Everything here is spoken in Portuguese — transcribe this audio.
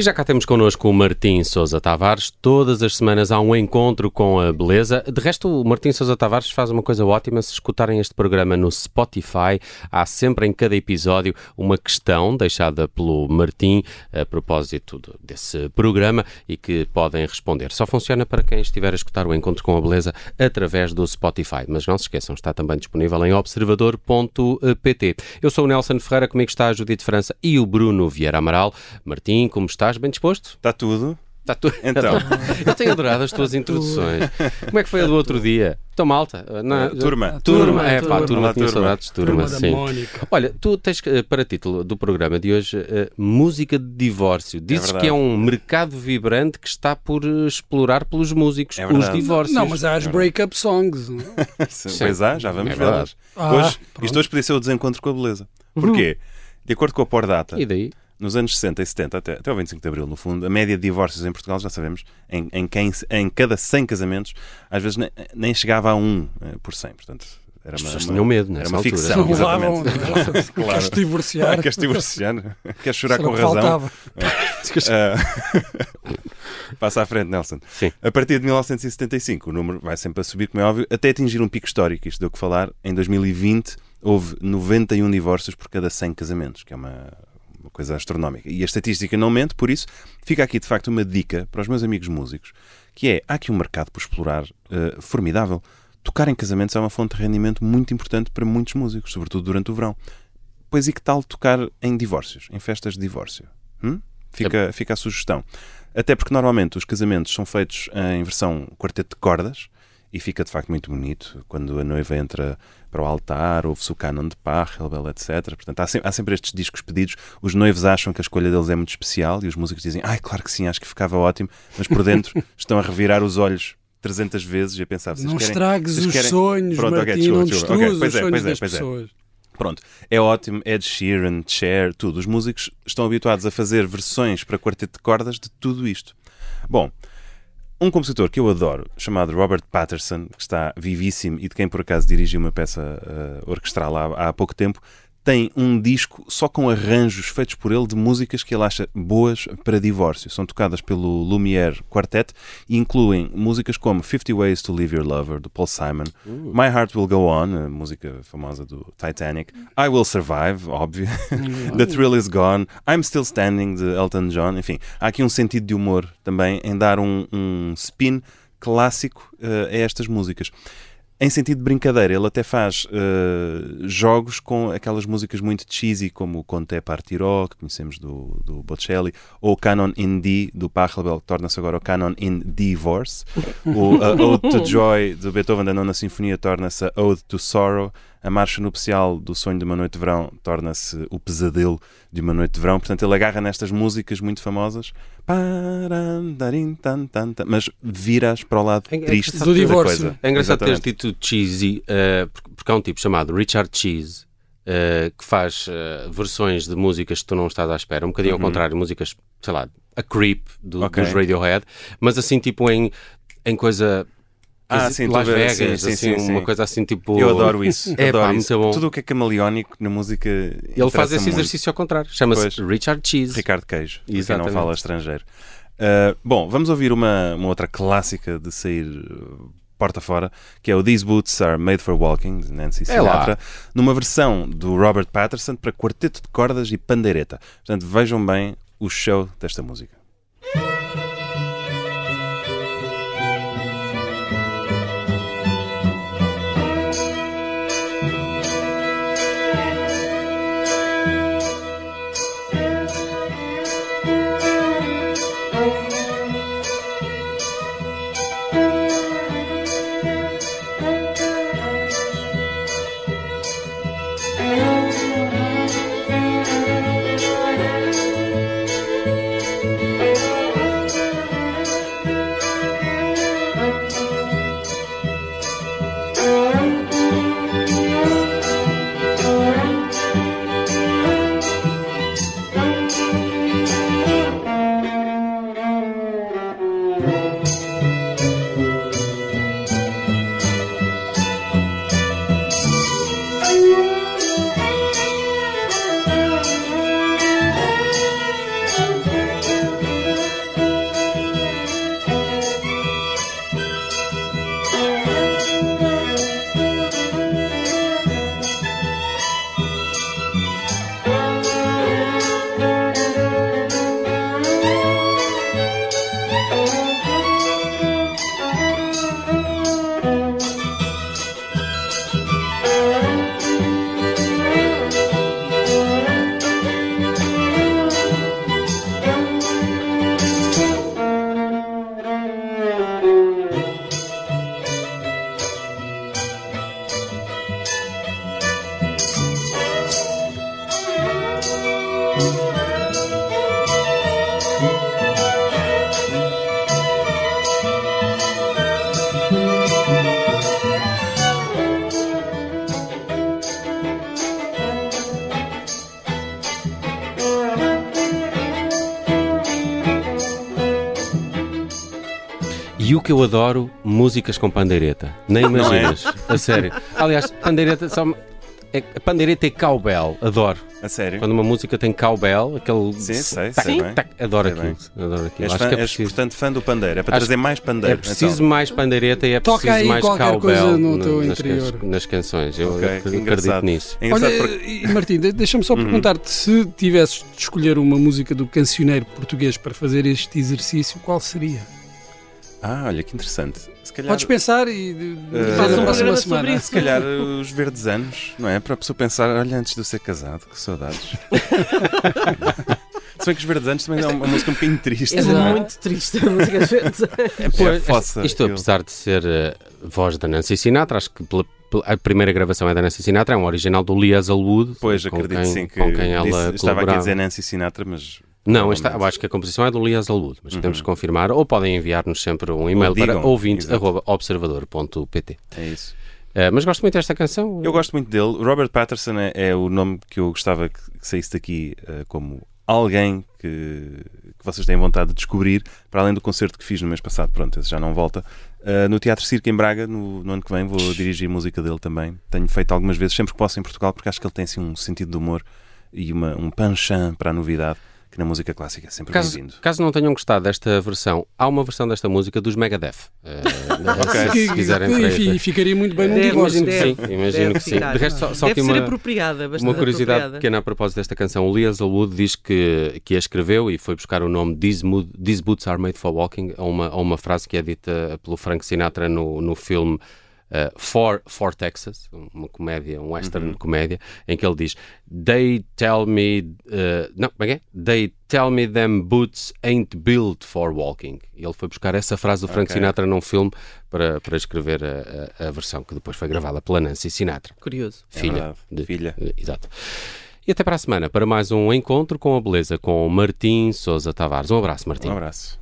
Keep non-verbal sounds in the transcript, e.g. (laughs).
E já cá temos connosco o Martim Sousa Tavares. Todas as semanas há um encontro com a beleza. De resto, o Martim Sousa Tavares faz uma coisa ótima. Se escutarem este programa no Spotify, há sempre em cada episódio uma questão deixada pelo Martim a propósito desse programa e que podem responder. Só funciona para quem estiver a escutar o encontro com a beleza através do Spotify. Mas não se esqueçam, está também disponível em observador.pt. Eu sou o Nelson Ferreira, comigo está a Judite França e o Bruno Vieira Amaral. Martim, como estás? Bem disposto? Está tudo. Está tudo. Então. Eu tenho adorado as tuas introduções. Como é que foi a do outro dia? Estou malta. Não, Uh, turma. Turma, é pá, turma. turma, tinha turma. saudades de turma, Turma sim. Olha, tu tens eh, para título do programa de hoje eh, música de divórcio. Dizes verdade. que é um mercado vibrante que está por eh, explorar pelos músicos É os divórcios. Não, mas há as break-up songs. não é? (laughs) Pois há, já vamos É vê-las. Ah, hoje, pronto. isto hoje podia ser o desencontro com a beleza. Porquê? (laughs) De acordo com a Pordata, E daí? Nos anos 60 e 70, até, até ao 25 de Abril, no fundo, a média de divórcios em Portugal, já sabemos, em, em, quem, em cada 100 casamentos, às vezes nem, nem chegava a 1 eh, por 100. Portanto, era As uma, pessoas uma- tinham medo Era nessa uma altura. ficção, exatamente. (laughs) Claro. Queres divorciar? Queres divorciar? (laughs) Queres chorar Era com o que razão? faltava. (laughs) Ah, Passa à frente, Nelson. Sim. A partir de 1975, o número vai sempre a subir, como é óbvio, até atingir um pico histórico. Isto deu o que falar. Em 2020, houve 91 divórcios por cada 100 casamentos, que é uma, uma coisa astronómica. E a estatística não mente, por isso, fica aqui de facto uma dica para os meus amigos músicos, que é, há aqui um mercado por explorar eh, formidável. Tocar em casamentos é uma fonte de rendimento muito importante para muitos músicos, sobretudo durante o verão. Pois e que tal tocar em divórcios, em festas de divórcio? Hum? Fica, fica a sugestão. Até porque normalmente os casamentos são feitos em versão quarteto de cordas e fica de facto muito bonito quando a noiva entra para o altar, ouve-se o canon de Pachelbel, etc. Portanto, há, sem- há sempre estes discos pedidos. Os noivos acham que a escolha deles é muito especial e os músicos dizem, ai, claro que sim, acho que ficava ótimo, mas por dentro (laughs) estão a revirar os olhos 300 vezes e a pensar, vocês Não querem, estragues vocês os querem- sonhos, Pronto, ok, Martim, desculpa, não desculpa. destruas Ok, pois é, sonhos pois é, pois é. pessoas. Pronto, é ótimo. Ed Sheeran, Cher, tudo. Os músicos estão habituados a fazer versões para quarteto de cordas de tudo isto. Bom, um compositor que eu adoro, chamado Robert Patterson, que está vivíssimo e de quem por acaso dirigi uma peça eh, orquestral há, há pouco tempo, tem um disco só com arranjos feitos por ele de músicas que ele acha boas para divórcio. São tocadas pelo Lumière Quartet e incluem músicas como 50 Ways to Leave Your Lover, do Paul Simon, My Heart Will Go On, a música famosa do Titanic, I Will Survive, óbvio, (laughs) The Thrill Is Gone, I'm Still Standing, de Elton John, enfim. Há aqui um sentido de humor também em dar um, um spin clássico eh, a estas músicas. Em sentido de brincadeira, ele até faz eh, jogos com aquelas músicas muito cheesy, como o Conte Partirò, que conhecemos do, do Bocelli, ou o Canon in D, do Pachelbel, que torna-se agora o Canon in Divorce. o a (laughs) Ode to Joy, do Beethoven da Nona Sinfonia, torna-se a Ode to Sorrow. A marcha nupcial do Sonho de uma Noite de Verão torna-se o Pesadelo de uma Noite de Verão. Portanto, ele agarra nestas músicas muito famosas, mas viras para o lado É- é triste do divórcio. coisa. É engraçado teres Exatamente. dito cheesy, eh, porque- há um tipo chamado Richard Cheese eh, que faz eh, versões de músicas que tu não estás à espera, um bocadinho ao contrário, músicas, sei lá, a Creep do, Uhum. Ok. dos Radiohead, mas assim tipo em, em coisa. Ah, sim, Las Vegas, sim, sim, assim, sim, uma coisa assim tipo. Eu adoro isso. (laughs) É, adoro pá, isso. muito bom. Tudo o que é camaleónico na música. Ele faz esse exercício ao contrário, chama-se. Richard Cheese. Ricardo Queijo, quem não fala estrangeiro. Uh, bom, vamos ouvir uma, uma outra clássica de sair uh, porta fora, que é o These Boots Are Made for Walking, de Nancy É. Sinatra, numa versão do Robert Patterson para quarteto de cordas e pandeireta. Portanto, vejam bem o show desta música. o que eu adoro? Músicas com pandeireta. Nem é? imaginas. A sério. Aliás, pandeireta só. É, pandeireta é cowbell. Adoro. A sério? Quando uma música tem cowbell, aquele. Sim, sei, tac, sei tac, adoro Sei aquilo. Adoro aquilo. És, Acho fã, que é és, preciso. portanto, fã do pandeiro. É para Acho trazer mais pandeiro. É preciso então. mais pandeireta e é Toca preciso aí mais cowbell coisa no teu nas, interior. can- nas canções. Eu Ok, acredito engraçado. nisso. É engraçado Olha, porque- e Martim, de- deixa-me só perguntar-te se tivesses de escolher uma música do cancioneiro português para fazer este exercício, qual seria? Ah, olha, que interessante. Se calhar, Podes pensar e fazer Faz um na próxima programa sobre semana. isso. se calhar (laughs) os verdes anos, não é? Para a pessoa pensar, olha, antes de eu ser casado, que saudades. (laughs) Se bem que os verdes anos também é uma música um bocadinho triste. É é? muito triste a música às vezes. (laughs) É a fossa, Isto, apesar de ser eh, voz da Nancy Sinatra, acho que pela- pela- a primeira gravação é da Nancy Sinatra, é um original do Lee Hazelwood. Pois, com acredito quem, sim que com quem ela disse- estava aqui a dizer Nancy Sinatra, mas Não, esta, eu acho que a composição é do Lee Hazelwood, mas podemos Uhum. confirmar, ou podem enviar-nos sempre um e-mail para ouvinte.observador.pt. é isso. Eh, mas gosto muito desta canção. Eu gosto muito dele. Robert Patterson é, é o nome que eu gostava que, que saísse daqui eh, como alguém que, que vocês têm vontade de descobrir, para além do concerto que fiz no mês passado. Pronto, esse já não volta. Eh, no Teatro Circo em Braga, no, no ano que vem, vou dirigir música dele também. Tenho feito algumas vezes, sempre que posso, em Portugal, porque acho que ele tem assim, um sentido de humor e uma, um panchan para a novidade que na música clássica é sempre bem-vindo. caso não tenham gostado desta versão, há uma versão desta música dos Megadeth. Se, Que- se quiserem enfim, ficaria muito bem num Deve, divórcio. imagino que deve, sim, imagino deve que sim. ficar. De resto, só, só Deve que ser uma, apropriada, bastante uma curiosidade apropriada. pequena a propósito desta canção. O Lee Hazelwood diz que, que a escreveu e foi buscar o nome These, Mo- These Boots Are Made for Walking a uma, a uma frase que é dita pelo Frank Sinatra no, no filme uh, for, for Texas, uma comédia, um western comédia, em que ele diz They tell me... uh, não, como é que é? They tell me them boots ain't built for walking. E ele foi buscar essa frase do Frank Ok. Sinatra num filme para, para escrever a, a- a versão que depois foi gravada pela Nancy Sinatra. Curioso. É Filha. verdade. de- Filha. eh, Exato. E até para a semana, para mais um encontro com a beleza com Martim Sousa Tavares. Um abraço, Martim. Um abraço.